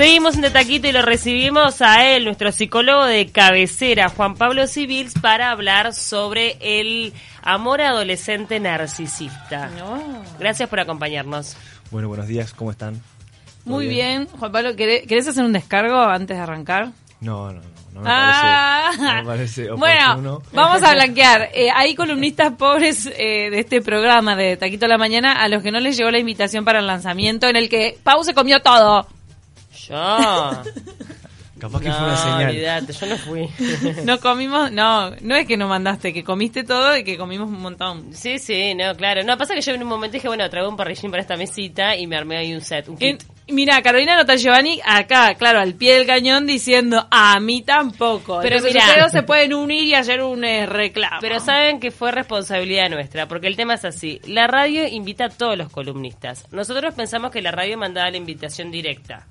Seguimos en Taquito y lo recibimos a él, nuestro psicólogo de cabecera, Juan Pablo Civils, para hablar sobre el amor adolescente narcisista. Gracias por acompañarnos. Bueno, buenos días, ¿cómo están? Muy bien? Juan Pablo, ¿querés, ¿querés hacer un descargo antes de arrancar? No, no, no. No me, Ah. parece, no me parece bueno, vamos a blanquear. Eh, hay columnistas pobres eh, de este programa de Taquito a la Mañana a los que no les llegó la invitación para el lanzamiento en el que Pau se comió todo. Yo. Capaz que no, fue una señal. olvídate, yo no fui. No comimos, no, no es que no mandaste, que comiste todo y que comimos un montón. Sí, sí, no, claro. No, pasa que yo en un momento dije, bueno, traigo un parrillín para esta mesita y me armé ahí un set, un En- kit. mira, Carolina Nota Giovanni acá, claro, al pie del cañón diciendo, a mí tampoco. Pero Entonces, ustedes se pueden unir y hacer un eh, reclamo. Pero saben que fue responsabilidad nuestra, porque el tema es así. La radio invita a todos los columnistas. Nosotros pensamos que la radio mandaba la invitación directa.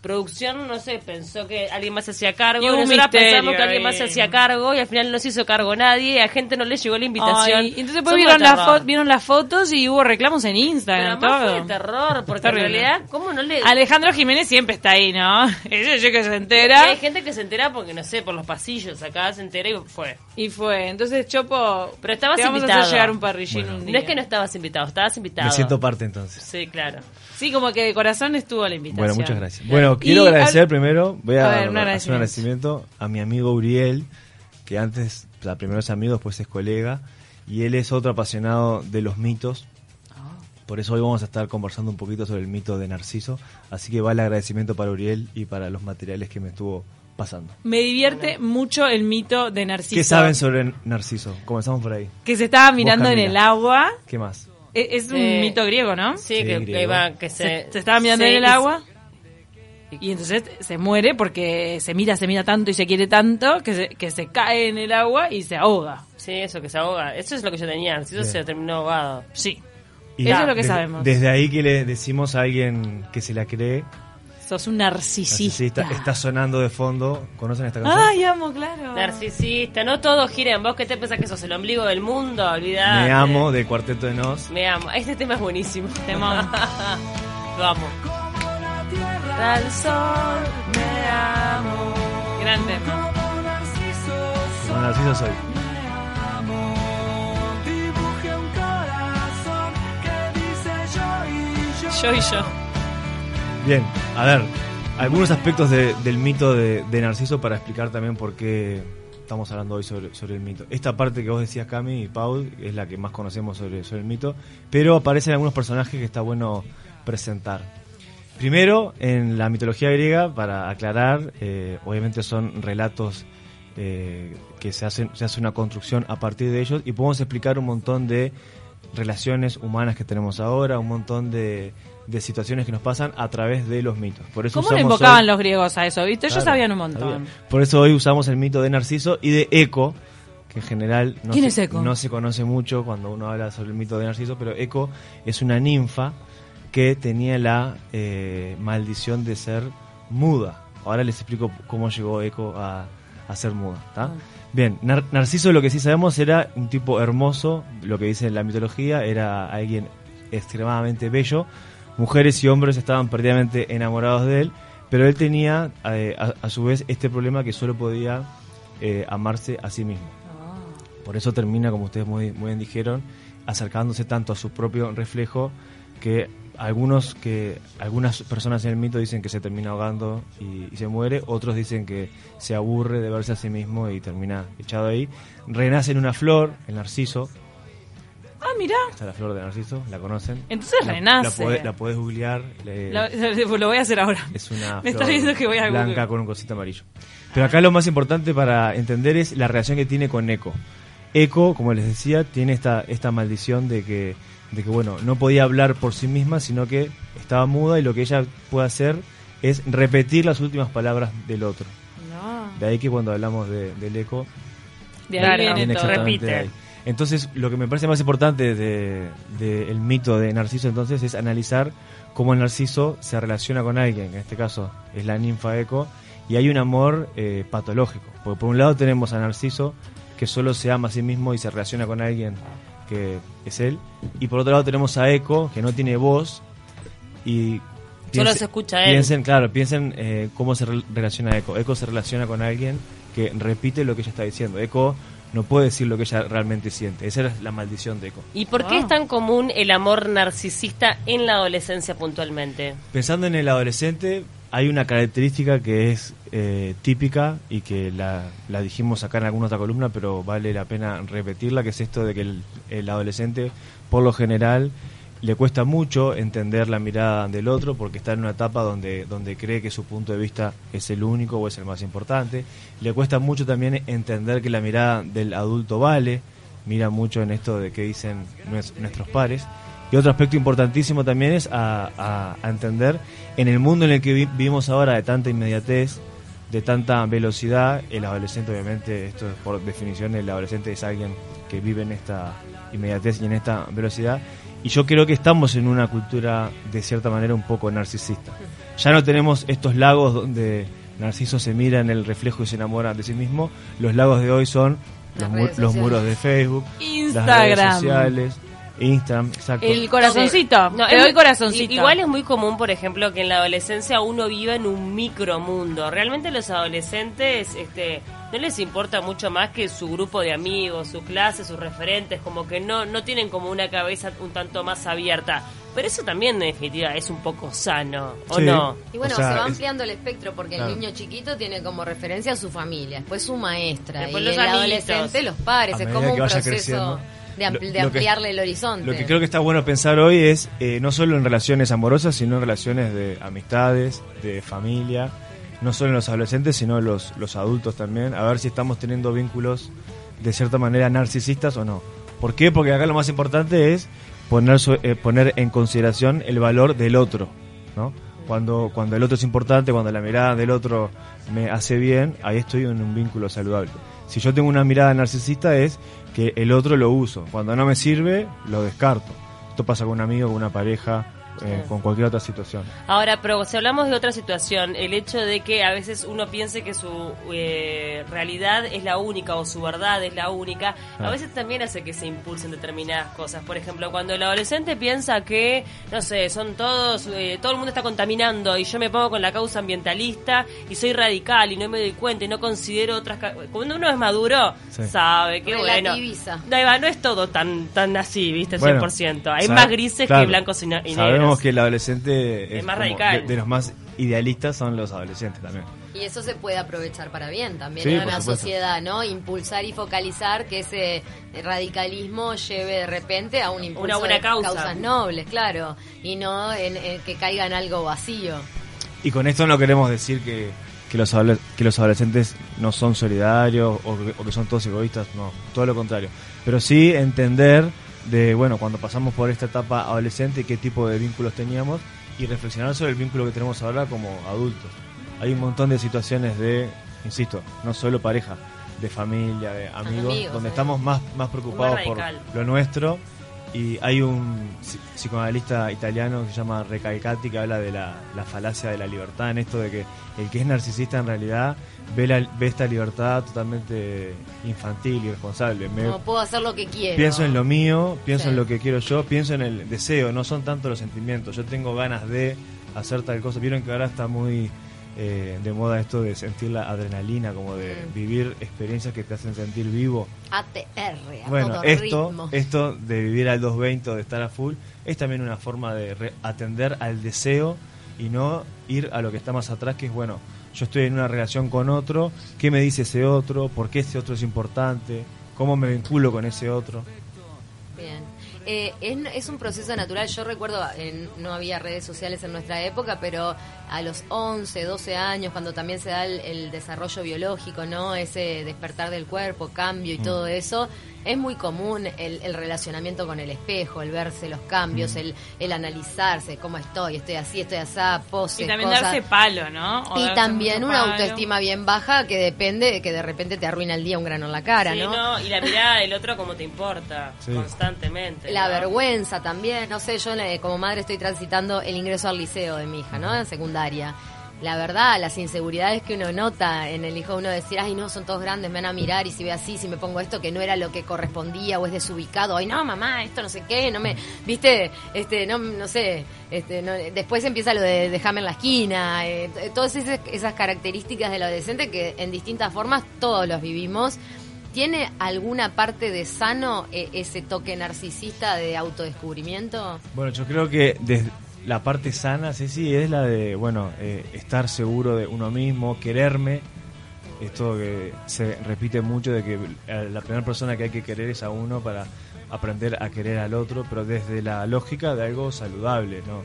Producción, no sé, pensó que alguien más se hacía cargo. Y Nosotros misterio pensamos que alguien más se hacía cargo y al final no se hizo cargo nadie y a gente no le llegó la invitación. Ay, entonces después vieron, las vieron las fotos y hubo reclamos en Pero Instagram, fue todo. de terror, porque en realidad, ¿cómo no le...? Alejandro Jiménez siempre está ahí, ¿no? Ese yo que se Y entera. hay gente que se entera porque, no sé, por los pasillos, acá se entera y fue. Y fue. Entonces, Chopo, Pero estabas te vamos invitado. a hacer llegar un parrillín Bueno. un No día. es que no estabas invitado, estabas invitado. Me siento parte entonces. Sí, claro. Sí, como que de corazón estuvo la invitación. Bueno, muchas gracias. Bueno, quiero Y agradecer al- primero, voy a, A ver, un hacer un agradecimiento. a mi amigo Uriel, que antes, o sea, primero es amigo, después es colega, y él es otro apasionado de los mitos. Ah. Por eso hoy vamos a estar conversando un poquito sobre el mito de Narciso. Así que va el agradecimiento para Uriel y para los materiales que me estuvo pasando. Me divierte mucho el mito de Narciso. ¿Qué saben sobre Narciso? Comenzamos por ahí. Que se estaba mirando en el agua. ¿Qué más? E- Es un Eh, mito griego, ¿no? Sí, Sí, que, que iba, que se... Se, se estaba mirando sí, en el y- agua. Y entonces se muere porque se mira, se mira tanto y se quiere tanto que se, que se cae en el agua y se ahoga. Sí, eso, que se ahoga. Eso es lo que yo tenía. Narciso Bien. se terminó ahogado. Sí. Y Eso es lo que desde- sabemos. Desde ahí que le decimos a alguien que se la cree, Sos un narcisista. narcisista, está sonando de fondo. ¿Conocen esta canción? Ay, amo, claro. Narcisista, no todo gira en vos. ¿Qué te pensás que sos el ombligo del mundo? Olvidate. Me amo, del cuarteto de Nos. Me amo. Este tema es buenísimo. Temón. Lo amo. Al sol, me amo. Grande. Como Narciso soy. Yo y yo. Bien, a ver, algunos aspectos de- del mito de, Narciso para explicar también por qué estamos hablando hoy sobre, sobre el mito. Esta parte que vos decías, Cami y Paul, es la que más conocemos sobre, sobre el mito, pero aparecen algunos personajes que está bueno presentar. Primero, en la mitología griega, para aclarar, eh, obviamente son relatos eh, que se hacen, se hace una construcción a partir de ellos y podemos explicar un montón de relaciones humanas que tenemos ahora, un montón de, de situaciones que nos pasan a través de los mitos. Por eso ¿Cómo le usamos invocaban hoy- los griegos a eso? ¿Viste? Ellos Claro, sabían un montón. Por eso hoy usamos el mito de Narciso y de Eco, que en general no, ¿Quién se, no se conoce mucho cuando uno habla sobre el mito de Narciso, pero Eco es una ninfa que tenía la eh, maldición de ser muda. Ahora les explico cómo llegó Eco a, a ser muda. ¿tá? Ah. Bien, Nar- Narciso lo que sí sabemos era un tipo hermoso, lo que dice la mitología, era alguien extremadamente bello. Mujeres y hombres estaban perdidamente enamorados de él, pero él tenía eh, a, a su vez este problema que solo podía eh, amarse a sí mismo. Por eso termina, como ustedes muy, muy bien dijeron, acercándose tanto a su propio reflejo que algunos que algunas personas en el mito dicen que se termina ahogando y, y se muere, otros dicen que se aburre de verse a sí mismo y termina echado ahí. Renace en una flor, el narciso, Ah, mirá. está la flor de narciso, la conocen. Entonces La- renace. La, podés, la podés googlear. le- Lo, lo voy a hacer ahora. es una Me flor viendo que voy a blanca Google. con un cosito amarillo. Pero acá lo más importante para entender es la relación que tiene con Eco. Eco, como les decía, tiene esta, esta maldición de que, de que, bueno, no podía hablar por sí misma, sino que estaba muda y lo que ella puede hacer es repetir las últimas palabras del otro. No. De ahí que cuando hablamos de- del Eco, De ahí viene todo. Repite. de ahí. Entonces, lo que me parece más importante del de, el mito de Narciso entonces es analizar cómo el Narciso se relaciona con alguien, que en este caso es la ninfa Eco, y hay un amor eh, patológico. Porque por un lado tenemos a Narciso, que solo se ama a sí mismo y se relaciona con alguien que es él, y por otro lado tenemos a Eco, que no tiene voz, y Solo se escucha él. Piensen, claro, piensen eh, cómo se relaciona Eco. Eco se relaciona con alguien que repite lo que ella está diciendo. Eco no puede decir lo que ella realmente siente. Esa es la maldición de Eco. ¿Y por qué es tan común el amor narcisista en la adolescencia puntualmente? Pensando en el adolescente, hay una característica que es eh, típica y que la, dijimos acá en alguna otra columna, pero vale la pena repetirla, que es esto de que el adolescente, por lo general, le cuesta mucho entender la mirada del otro porque está en una etapa donde, donde cree que su punto de vista es el único o es el más importante. Le cuesta mucho también entender que la mirada del adulto vale, mira mucho en esto de que dicen nuestros pares. Y otro aspecto importantísimo también es a, entender en el mundo en el que vivimos ahora de tanta inmediatez, de tanta velocidad, el adolescente obviamente, esto es por definición, el adolescente es alguien que vive en esta inmediatez y en esta velocidad y yo creo que estamos en una cultura de cierta manera un poco narcisista. Ya no tenemos estos lagos donde Narciso se mira en el reflejo y se enamora de sí mismo. Los lagos de hoy son los, muros de Facebook, Instagram. las redes sociales. Instagram, exacto. El corazoncito. No, el corazoncito. Igual es muy común, por ejemplo, que en la adolescencia uno viva en un micromundo. Realmente los adolescentes este, no les importa mucho más que su grupo de amigos, su clase, sus referentes, como que no, no tienen como una cabeza un tanto más abierta. Pero eso también, en definitiva, es un poco sano, ¿o no? Y bueno, se va ampliando el espectro porque el niño chiquito tiene como referencia a su familia, después su maestra, y el adolescente los pares, es como un proceso de, ampliarle el horizonte. Lo que creo que está bueno pensar hoy es eh, no solo en relaciones amorosas, sino en relaciones de amistades, de familia, no solo en los adolescentes, sino en los, los adultos también, a ver si estamos teniendo vínculos de cierta manera narcisistas o no. ¿Por qué? Porque acá lo más importante es poner, eh, poner en consideración el valor del otro, ¿no? Cuando, cuando el otro es importante, cuando la mirada del otro me hace bien, ahí estoy en un vínculo saludable. Si yo tengo una mirada narcisista es que el otro lo uso. Cuando no me sirve, lo descarto. Esto pasa con un amigo, con una pareja, eh, con cualquier otra situación. Ahora, pero si hablamos de otra situación, el hecho de que a veces uno piense que su eh, realidad es la única o su verdad es la única, a veces también hace que se impulsen determinadas cosas. Por ejemplo, cuando el adolescente piensa que, no sé, son todos, eh, todo el mundo está contaminando y yo me pongo con la causa ambientalista y soy radical y no me doy cuenta y no considero otras... Cuando uno es maduro, sabe que bueno... No, no es todo tan tan así, ¿viste? 100%. Hay más grises que blancos y, negros que el adolescente es, más radical. De, los más idealistas son los adolescentes también. Y eso se puede aprovechar para bien también en una sociedad, ¿no? Impulsar y focalizar que ese radicalismo lleve de repente a un impulso una buena causa. causas nobles, claro, y no en, que caiga en algo vacío. Y con esto no queremos decir que, que, los, que los adolescentes no son solidarios o o que son todos egoístas, no, todo lo contrario. Pero sí entender de, bueno, cuando pasamos por esta etapa adolescente, qué tipo de vínculos teníamos y reflexionar sobre el vínculo que tenemos ahora como adultos. Hay un montón de situaciones de, insisto, no solo pareja, de familia, de amigos, donde estamos más, más preocupados por lo nuestro y hay un psicoanalista italiano que se llama Recalcati que habla de la, falacia de la libertad, en esto de que el que es narcisista en realidad ve, la, ve esta libertad totalmente infantil, y irresponsable. no puedo hacer lo que quiero. Pienso en lo mío, pienso en lo que quiero yo, pienso en el deseo, no son tanto los sentimientos. Yo tengo ganas de hacer tal cosa. Vieron que ahora está muy eh, de moda esto de sentir la adrenalina, como de mm. vivir experiencias que te hacen sentir vivo. ATR, a bueno, esto, esto de vivir al 220 o de estar a full, es también una forma de atender al deseo y no ir a lo que está más atrás, que es, bueno, yo estoy en una relación con otro, ¿qué me dice ese otro? ¿Por qué ese otro es importante? ¿Cómo me vinculo con ese otro? Eh, es, un proceso natural. Yo recuerdo, no había redes sociales en nuestra época, pero a los 11, 12 años, cuando también se da el, desarrollo biológico, ¿no? Ese despertar del cuerpo, cambio y mm. todo eso, es muy común el, relacionamiento con el espejo, el verse los cambios, mm. el, analizarse, cómo estoy, estoy así, estoy así, pose. Y también darse palo, ¿no? y también una autoestima bien baja que depende de que de repente te arruina el día un grano en la cara, ¿no? Y la mirada del otro como te importa, constantemente. La vergüenza también, no sé, yo como madre estoy transitando el ingreso al liceo de mi hija, ¿no? En secundaria. La verdad, las inseguridades que uno nota en el hijo uno, decir, ay, no, son todos grandes, me van a mirar y si ve así, si me pongo esto que no era lo que correspondía o es desubicado, ay, no, mamá, esto no sé qué, no me, viste, este, no, no sé, este, no, después empieza lo de dejarme en la esquina, eh, todas esas, esas características del adolescente que en distintas formas todos los vivimos. ¿Tiene alguna parte de sano eh, ese toque narcisista de autodescubrimiento? Bueno, yo creo que desde la parte sana, sí, sí, es la de, bueno, eh, estar seguro de uno mismo, quererme. Esto que se repite mucho de que la primera persona que hay que querer es a uno para aprender a querer al otro, pero desde la lógica de algo saludable, ¿no?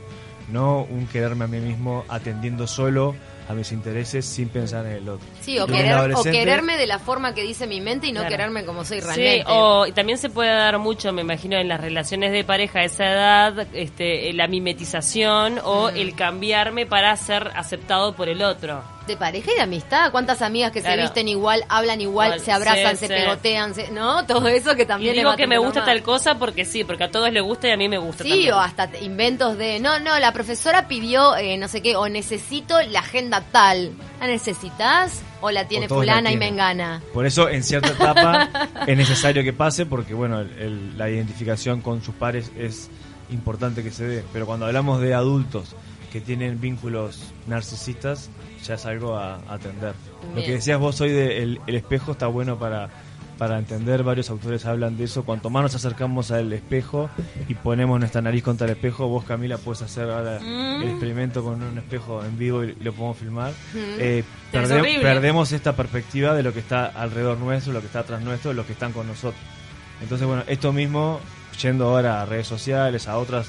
No un quererme a mí mismo atendiendo solo a mis intereses sin pensar en el otro. Sí, o, quererme de la forma que dice mi mente y no quererme como soy realmente. Sí, o también se puede dar mucho, me imagino, en las relaciones de pareja a esa edad, este, la mimetización o mm. el cambiarme para ser aceptado por el otro de pareja y de amistad. ¿Cuántas amigas que se visten igual, hablan igual, se abrazan, se pegotean, ¿no? Todo eso que también y digo que me gusta tal cosa porque sí, porque a todos les gusta y a mí me gusta Sí, o hasta inventos de, no, no, la profesora pidió eh, no sé qué, o necesito la agenda tal. ¿La necesitas? ¿O la tiene fulana y mengana? Por eso, en cierta etapa, es necesario que pase porque, bueno, la identificación con sus pares es importante que se dé. Pero cuando hablamos de adultos que tienen vínculos narcisistas, ya es algo a, atender. Lo que decías vos hoy de el, espejo está bueno para, para entender, varios autores hablan de eso. Cuanto más nos acercamos al espejo y ponemos nuestra nariz contra el espejo, vos Camila puedes hacer ahora mm. el experimento con un espejo en vivo y lo podemos filmar. Mm. Eh, perdemos esta perspectiva de lo que está alrededor nuestro, lo que está atrás nuestro, lo que están con nosotros. Entonces, bueno, esto mismo, yendo ahora a redes sociales, a otras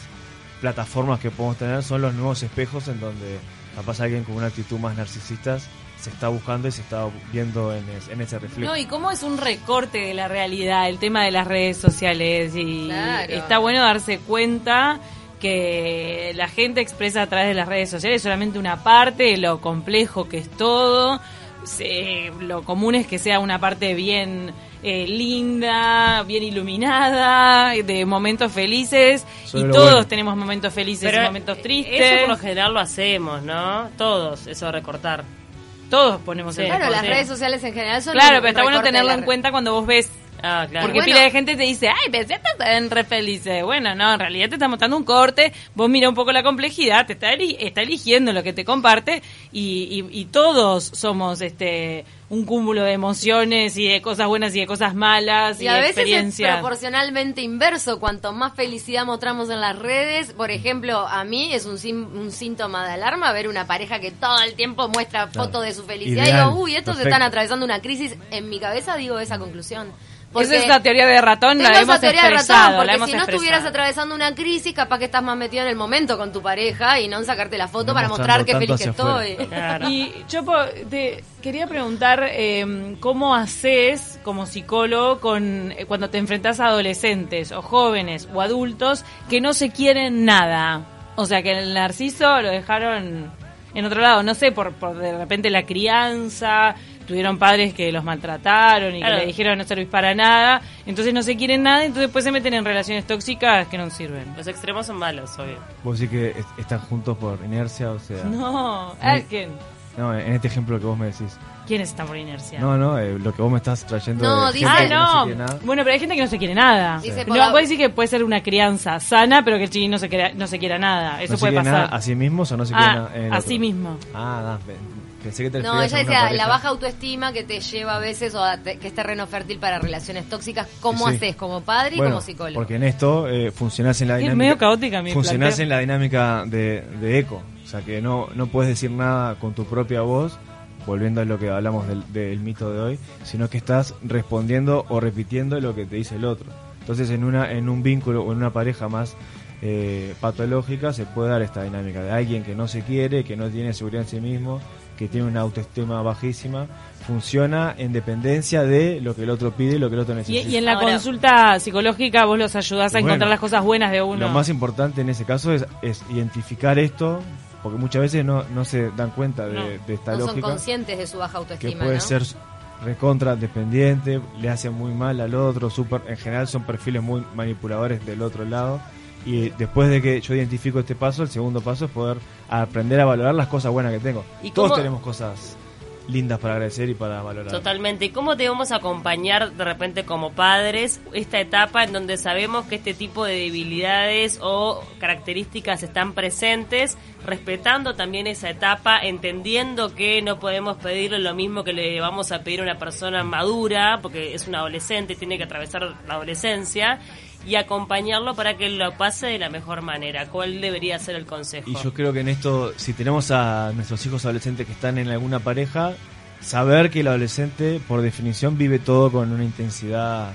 plataformas que podemos tener, son los nuevos espejos en donde capaz alguien con una actitud más narcisista se está buscando y se está viendo en, ese reflejo. No, y cómo es un recorte de la realidad el tema de las redes sociales y está bueno darse cuenta que la gente expresa a través de las redes sociales solamente una parte de lo complejo que es todo. lo común es que sea una parte bien eh, linda, bien iluminada, de momentos felices. y todos tenemos momentos felices y momentos tristes. Eso por lo general lo hacemos, ¿no? Todos, eso de recortar. Todos ponemos el Claro, las redes sociales en general son. Claro, pero está bueno tenerlo en cuenta cuando vos ves Ah, claro. Porque pila de gente te dice, ay, pensé que están re felices. Bueno, no, en realidad te está mostrando un corte, vos mira un poco la complejidad, te está, está eligiendo lo que te comparte y, y, todos somos este un cúmulo de emociones y de cosas buenas y de cosas malas y, a veces es proporcionalmente inverso. Cuanto más felicidad mostramos en las redes, por ejemplo, a mí es un, un síntoma de alarma ver una pareja que todo el tiempo muestra fotos de su felicidad y digo, uy, estos están atravesando una crisis. En mi cabeza digo esa conclusión. Esa es la teoría de ratón, la hemos teoría de ratón, porque si no estuvieras atravesando una crisis, capaz que estás más metido en el momento con tu pareja y no en sacarte la foto para mostrar qué feliz que estoy. Y Chopo, te quería preguntar em, cómo haces como psicólogo con eh, cuando te enfrentas a adolescentes o jóvenes o adultos que no se quieren nada. O sea, que el narciso lo dejaron en otro lado, no sé, por, por de repente la crianza, tuvieron padres que los maltrataron y que le dijeron no servís para nada, entonces no se quieren nada, entonces después se meten en relaciones tóxicas que no sirven. Los extremos son malos, obvio. ¿Vos decís que están juntos por inercia? O sea, no, ¿quién? No, en este ejemplo que vos me decís. ¿Quiénes están por inercia? No, no, eh, lo que vos me estás trayendo. No, dice, ah, no. bueno, pero hay gente que no se quiere nada. no, puede decir que puede ser una crianza sana, pero que el chiquín no se, quiera, no se quiera nada. Eso puede pasar. ¿A sí mismos o no se quiere nada? a sí mismo. Ah, Pensé que no, ella decía la baja autoestima que te lleva a veces o que es terreno fértil para relaciones tóxicas. ¿Cómo haces como padre y como psicólogo? Porque en esto eh, funcionás en la dinámica. Es medio caótica mi Funcionás en la dinámica de, de eco. O sea que no, no puedes decir nada con tu propia voz volviendo a lo que hablamos del, mito de hoy, sino que estás respondiendo o repitiendo lo que te dice el otro. Entonces en, una, en un vínculo o en una pareja más eh, patológica se puede dar esta dinámica de alguien que no se quiere, que no tiene seguridad en sí mismo, que tiene una autoestima bajísima, funciona en dependencia de lo que el otro pide y lo que el otro necesita. Y, en la consulta psicológica vos los ayudás a encontrar las cosas buenas de uno. Lo más importante en ese caso es, es identificar esto, porque muchas veces no, no se dan cuenta de, esta lógica. No son conscientes de su baja autoestima. Que puede ser recontra dependiente, le hace muy mal al otro, super, en general son perfiles muy manipuladores del otro lado Y después de que yo identifico este paso, el segundo paso es poder aprender a valorar las cosas buenas que tengo. ¿Y Todos cómo- tenemos cosas lindas para agradecer y para valorar. Totalmente. ¿Y cómo te vamos a acompañar de repente como padres esta etapa en donde sabemos que este tipo de debilidades o características están presentes, respetando también esa etapa, entendiendo que no podemos pedirle lo mismo que le vamos a pedir a una persona madura, porque es un adolescente, tiene que atravesar la adolescencia, y acompañarlo para que lo pase de la mejor manera? ¿Cuál debería ser el consejo? Y yo creo que en esto, si tenemos a nuestros hijos adolescentes que están en alguna pareja, saber que el adolescente, por definición, vive todo con una intensidad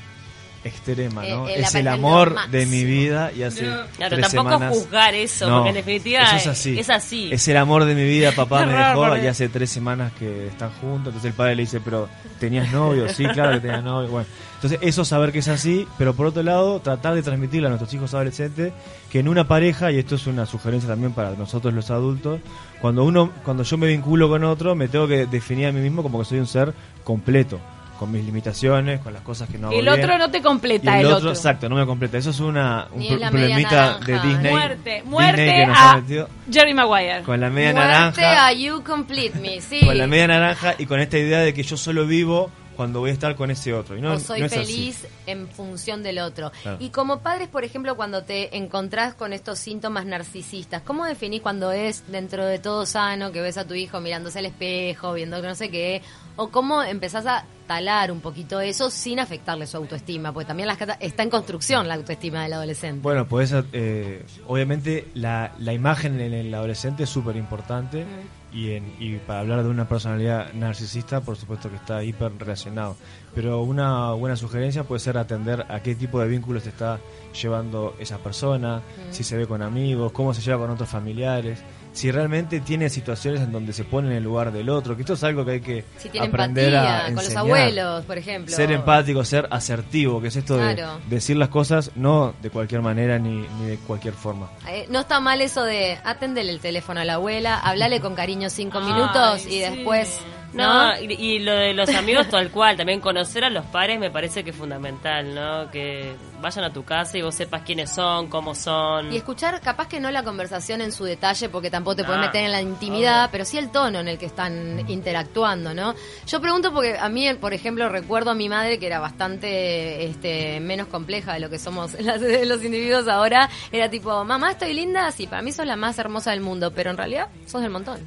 extrema, ¿no? Eh, eh, es el amor de mi vida y hace Claro, tres tampoco semanas... juzgar eso, No, porque en definitiva eso es así. es así. Es el amor de mi vida, papá me dejó y hace tres semanas que están juntos. Entonces el padre le dice, pero ¿tenías novio? Sí, claro que tenía novio. Bueno, entonces eso saber que es así, pero por otro lado tratar de transmitirle a nuestros hijos adolescentes que en una pareja, y esto es una sugerencia también para nosotros los adultos, cuando uno, cuando yo me vinculo con otro, me tengo que definir a mí mismo como que soy un ser completo, con mis limitaciones, con las cosas que no hago El bien. otro no te Y completa, el, el, otro, exacto, no me completa. Eso es una, un pro- problemita de. Disney. Muerte, Disney muerte que nos ha a metido Jerry Maguire. con la media Muerte naranja. a You Complete Me, sí. Con la media naranja y con esta idea de que yo solo vivo cuando voy a estar con ese otro. Y no, o soy no es así. feliz en función del otro. Claro. Y como padres, por ejemplo, cuando te encontrás con estos síntomas narcisistas, ¿cómo definís cuando es dentro de todo sano, que ves a tu hijo mirándose al espejo, viendo que no sé qué? ¿O cómo empezás a talar un poquito eso sin afectarle su autoestima? Porque también las está en construcción la autoestima del adolescente. Bueno, pues eh, obviamente la, la imagen en el adolescente es súper importante y, en- y para hablar de una personalidad narcisista, por supuesto que está hiper relacionado. Pero una buena sugerencia puede ser atender a qué tipo de vínculos está llevando esa persona, si se ve con amigos, cómo se lleva con otros familiares, si realmente tiene situaciones en donde se pone en el lugar del otro, que esto es algo que hay que si tiene aprender empatía a con los enseñar. abuelos, por ejemplo. Ser empático, ser asertivo, que es esto de decir las cosas no de cualquier manera ni, ni de cualquier forma. Eh, no está mal eso de atendele el teléfono a la abuela, hablale con cariño cinco Ay, minutos y sí. después... No, y, y lo de los amigos tal cual, también conocer a los pares me parece que es fundamental, ¿no? Que vayan a tu casa y vos sepas quiénes son, cómo son. Y escuchar, capaz que no la conversación en su detalle, porque tampoco te No, puedes meter en la intimidad, pero sí el tono en el que están interactuando, ¿no? Yo pregunto porque a mí, por ejemplo, recuerdo a mi madre que era bastante este, menos compleja de lo que somos las- los individuos ahora. Era tipo, mamá, estoy linda, sí, para mí sos la más hermosa del mundo, pero en realidad sos del montón.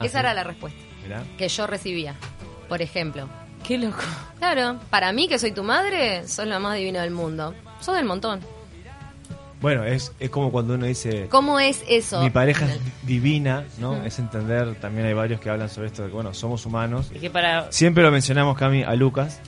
Ah, Esa era la respuesta Mirá. que yo recibía, por ejemplo. Qué loco. Claro, para mí que soy tu madre, sos la más divina del mundo. Sos del montón. Bueno, es, es como cuando uno dice ¿Cómo es eso? mi pareja es divina, ¿no? Es entender, también hay varios que hablan sobre esto de que, bueno, somos humanos. Y que para Siempre lo mencionamos, Cami, a Lucas,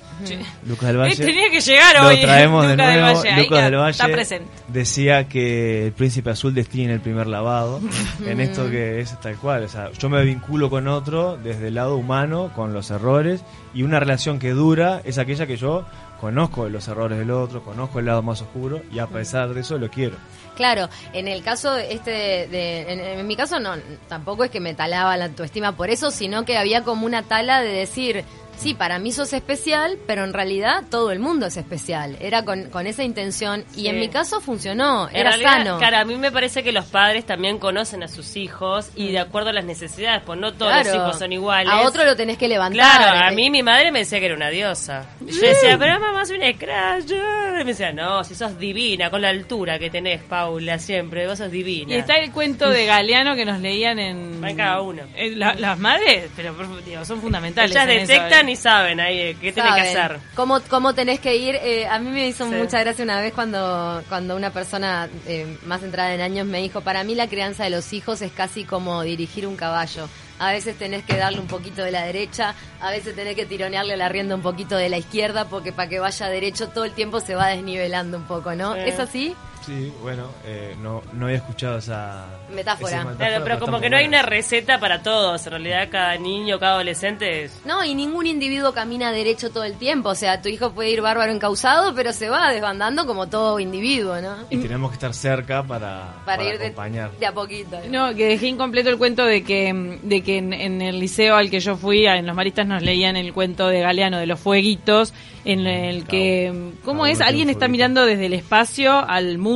Lucas del Valle. Eh, tenía que llegar Lo hoy. traemos de del nuevo. Valle, Lucas del Valle Está presente. decía que el príncipe azul destina el primer lavado. en esto que es tal cual. O sea, yo me vinculo con otro desde el lado humano, con los errores. Y una relación que dura es aquella que yo conozco los errores del otro, conozco el lado más oscuro y a pesar de eso lo quiero. Claro, en el caso este de, de- en, en mi caso no, tampoco es que me talaba la autoestima por eso, sino que había como una tala de decir, sí, para mí sos especial, pero en realidad todo el mundo es especial. Era con, con esa intención y Sí. en mi caso funcionó, En era realidad, sano. Claro, a mí me parece que los padres también conocen a sus hijos y de acuerdo a las necesidades, pues no todos los hijos son iguales. A otro lo tenés que levantar. Claro, a mí mi madre me decía que era una diosa. Y Yo decía, pero mamá, soy una scratch. Y me decía, no, si sos divina, con la altura que tenés, Paula, siempre, vos sos divina. Y está el cuento de Galeano que nos leían en. En cada uno. Eh, la- las madres, pero digo, son fundamentales. Ellas detectan eh. Y saben ahí eh, qué tienen que hacer. ¿Cómo, cómo tenés que ir? Eh, a mí me hizo Sí. mucha gracia una vez cuando, cuando una persona eh, más entrada en años me dijo, para mí la crianza de los hijos es casi como dirigir un caballo. A veces tenés que darle un poquito de la derecha, a veces tenés que tironearle la rienda un poquito de la izquierda, porque para que vaya derecho todo el tiempo se va desnivelando un poco, ¿no? Sí. ¿Es así? Sí, bueno, eh, no, no había escuchado esa Metáfora. esa Claro, pero como que no hay una receta para todos. En realidad, cada niño, cada adolescente es No, y ningún individuo camina derecho todo el tiempo. O sea, tu hijo puede ir bárbaro encausado, pero se va desbandando como todo individuo, ¿no? Y tenemos que estar cerca para, Para, ir de, acompañar. de a poquito. No, que dejé incompleto el cuento de que, de que en, en el liceo al que yo fui, en los maristas nos leían el cuento de Galeano de los fueguitos, en el que, ¿cómo es? Alguien está mirando desde el espacio al mundo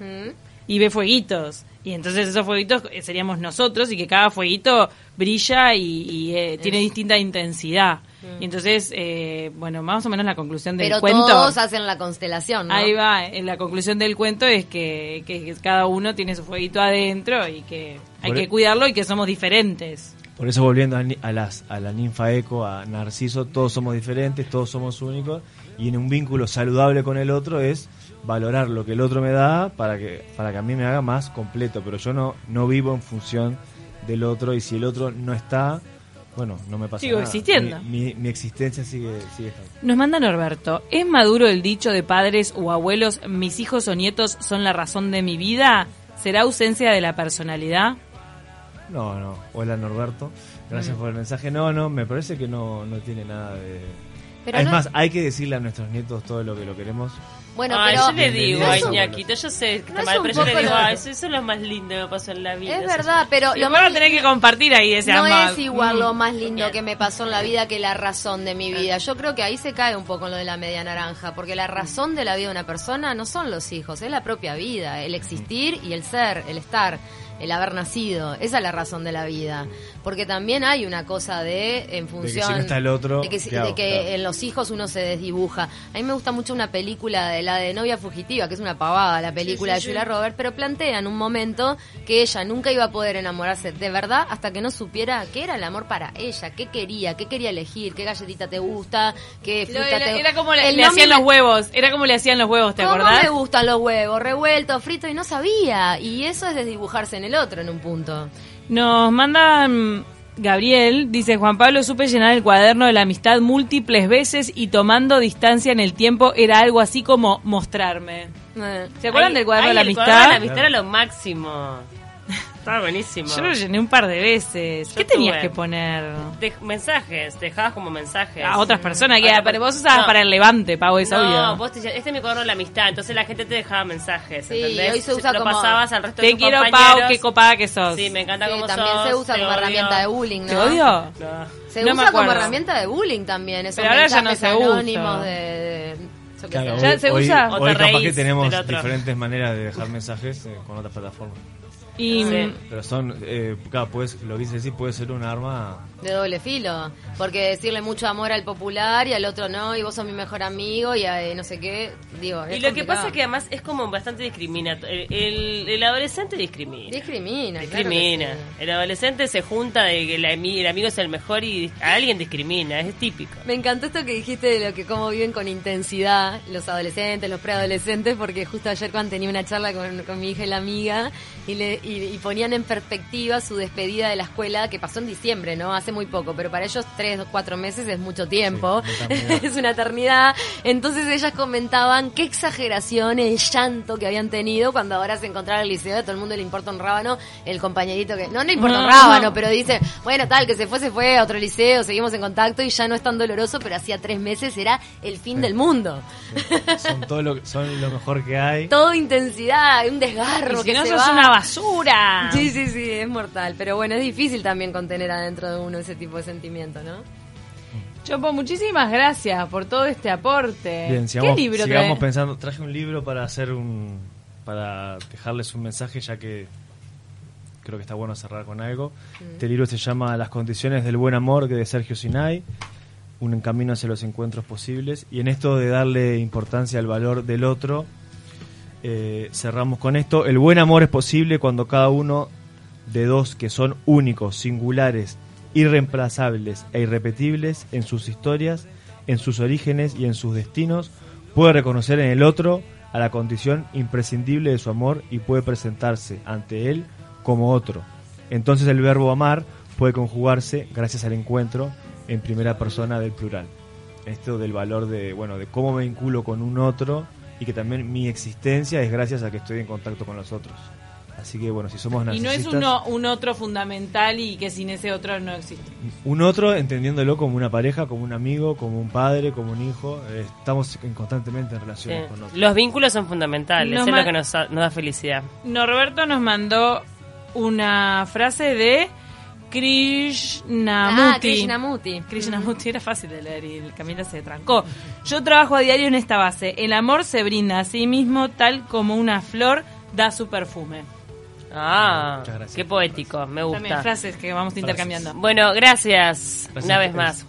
¿Mm? y ve fueguitos. Y entonces esos fueguitos eh, seríamos nosotros y que cada fueguito brilla y, y, eh, tiene distinta intensidad. Y entonces, eh, bueno, más o menos la conclusión del Pero cuento... todos hacen la constelación, ¿no? Ahí va, en la conclusión del cuento es que, que cada uno tiene su fueguito adentro y que hay Por que e- cuidarlo y que somos diferentes. Por eso volviendo a, ni- a las, a la ninfa eco, a Narciso, todos somos diferentes, todos somos únicos y en un vínculo saludable con el otro es valorar lo que el otro me da para que, para que a mí me haga más completo, pero yo no, no vivo en función del otro y si el otro no está, bueno, no me pasa Sigo nada. existiendo. Mi, mi- mi existencia sigue, sigue estando. Nos manda Norberto, ¿es maduro el dicho de padres o abuelos, mis hijos o nietos son la razón de mi vida? ¿Será ausencia de la personalidad? No, no. Hola Norberto. Gracias Mm. por el mensaje. No, no, me parece que no, no tiene nada de... Pero es no- más, hay que decirle a nuestros nietos todo lo que lo queremos. Bueno, Ay, pero yo le digo, No yo sé que no está mal, pero yo le digo, ay, eso, eso es lo más lindo que me pasó en la vida. es eso verdad, pero Y lo vamos más a tener que compartir ahí ese no amor. es igual lo Mm. más lindo que me pasó en la vida que la razón de mi vida. Yo creo que ahí se cae un poco lo de la media naranja, porque la razón de la vida de una persona no son los hijos, es la propia vida, el existir y el ser, el estar, el haber nacido. Esa es la razón de la vida. Porque también hay una cosa de, en función... si no está el otro, De que, si- ¿qué de que Claro. en los hijos uno se desdibuja. A mí me gusta mucho una película de la de Novia Fugitiva, que es una pavada la película de Julia Roberts, pero plantea en un momento que ella nunca iba a poder enamorarse de verdad hasta que no supiera qué era el amor para ella, qué quería, qué quería elegir, qué galletita te gusta, qué fruta era, te era como le, no hacían me- los huevos, era como le hacían los huevos, ¿te ¿Cómo acordás? me gustan los huevos? Revueltos, fritos y no sabía. Y eso es desdibujarse en el otro en un punto. Nos manda mm, Gabriel, dice Juan Pablo, supe llenar el cuaderno de la amistad múltiples veces y tomando distancia en el tiempo era algo así como mostrarme. Eh. ¿Se acuerdan Ay, del cuaderno ay, de la el amistad? cuaderno de la amistad era lo máximo. Estaba buenísimo. Yo lo llené un par de veces. Yo ¿Qué tenías tuve. que poner? De- mensajes, dejabas como mensajes. A otras personas, que Ah, pero vos usabas no. para el levante, pago esa No, audio. vos te este es mi cuaderno de la amistad, entonces la gente te dejaba mensajes, Sí, ¿entendés? hoy se usa lo como- pasabas al resto de Te tus quiero, Pau, compañeros. qué copada que sos. Sí, me encanta Sí, cómo también sos, se usa como odio. herramienta de bullying, ¿no? ¿Te odio? No. Se No me usa como herramienta de bullying también, esos Pero ahora ya no se usa. anónimos de... de- Claro, hoy, se hoy- usa. Hoy te capaz que tenemos diferentes maneras de dejar mensajes eh, con otras plataformas. Y Sí. mm, Pero son, eh, claro, puedes, lo que dice decir puede ser un arma. De doble filo, porque decirle mucho amor al popular y al otro no, y vos sos mi mejor amigo y eh, no sé qué, digo, Y lo que pasa es que además es como bastante discriminatorio. El, el adolescente discrimina. Discrimina, Discrimina. claro sí. El adolescente se junta de que el, ami- el amigo es el mejor y a alguien discrimina, es típico. Me encantó esto que dijiste de lo que cómo viven con intensidad los adolescentes, los preadolescentes, porque justo ayer cuando tenía una charla con, con mi hija y la amiga y, le, y, y ponían en perspectiva su despedida de la escuela que pasó en diciembre, ¿no? Hace muy poco, pero para ellos tres o cuatro meses es mucho tiempo, Sí, es una eternidad. Entonces ellas comentaban qué exageración, el llanto que habían tenido cuando ahora se encontraron al liceo, a todo el mundo le importa un rábano, el compañerito que, no, no le importa un No, rábano, no. pero dice, bueno, tal, que se fue, se fue a otro liceo, seguimos en contacto y ya no es tan doloroso, pero hacía tres meses era el fin del mundo. Son todo lo, son lo mejor que hay. Todo intensidad, un y desgarro si que no se sos va. una basura. Sí, sí, sí, es mortal. Pero bueno, es difícil también contener adentro de uno ese tipo de sentimiento, ¿no? Chopo, muchísimas gracias por todo este aporte. Bien, ¿Qué sigamos, libro sigamos pensando. Traje un libro para hacer un. para dejarles un mensaje, ya que creo que está bueno cerrar con algo. Este libro se llama Las condiciones del buen amor, que de Sergio Sinai. Un camino hacia los encuentros posibles. Y en esto de darle importancia al valor del otro, eh, cerramos con esto. El buen amor es posible cuando cada uno de dos que son únicos, singulares, irreemplazables e irrepetibles en sus historias, en sus orígenes y en sus destinos, puede reconocer en el otro a la condición imprescindible de su amor y puede presentarse ante él como otro. Entonces el verbo amar puede conjugarse gracias al encuentro en primera persona del plural. Esto del valor de, bueno, de cómo me vinculo con un otro y que también mi existencia es gracias a que estoy en contacto con los otros. Así que bueno, si somos Y no es narcisistas, uno, un otro fundamental y que sin ese otro no existe. un otro entendiéndolo como una pareja, como un amigo, como un padre, como un hijo. Eh, estamos en- constantemente en relaciones Sí. con otros. Los vínculos son fundamentales, Nos es lo que nos, nos da felicidad. Norberto nos mandó una frase de Krishnamurti. Ah, Krishnamurti. Krishnamurti era fácil de leer y Camila se trancó. Yo trabajo a diario en esta base. El amor se brinda a sí mismo tal como una flor da su perfume. Ah, Muchas gracias. qué poético, me También gusta. frases que vamos Frases. intercambiando. Bueno, gracias, Gracias una vez más.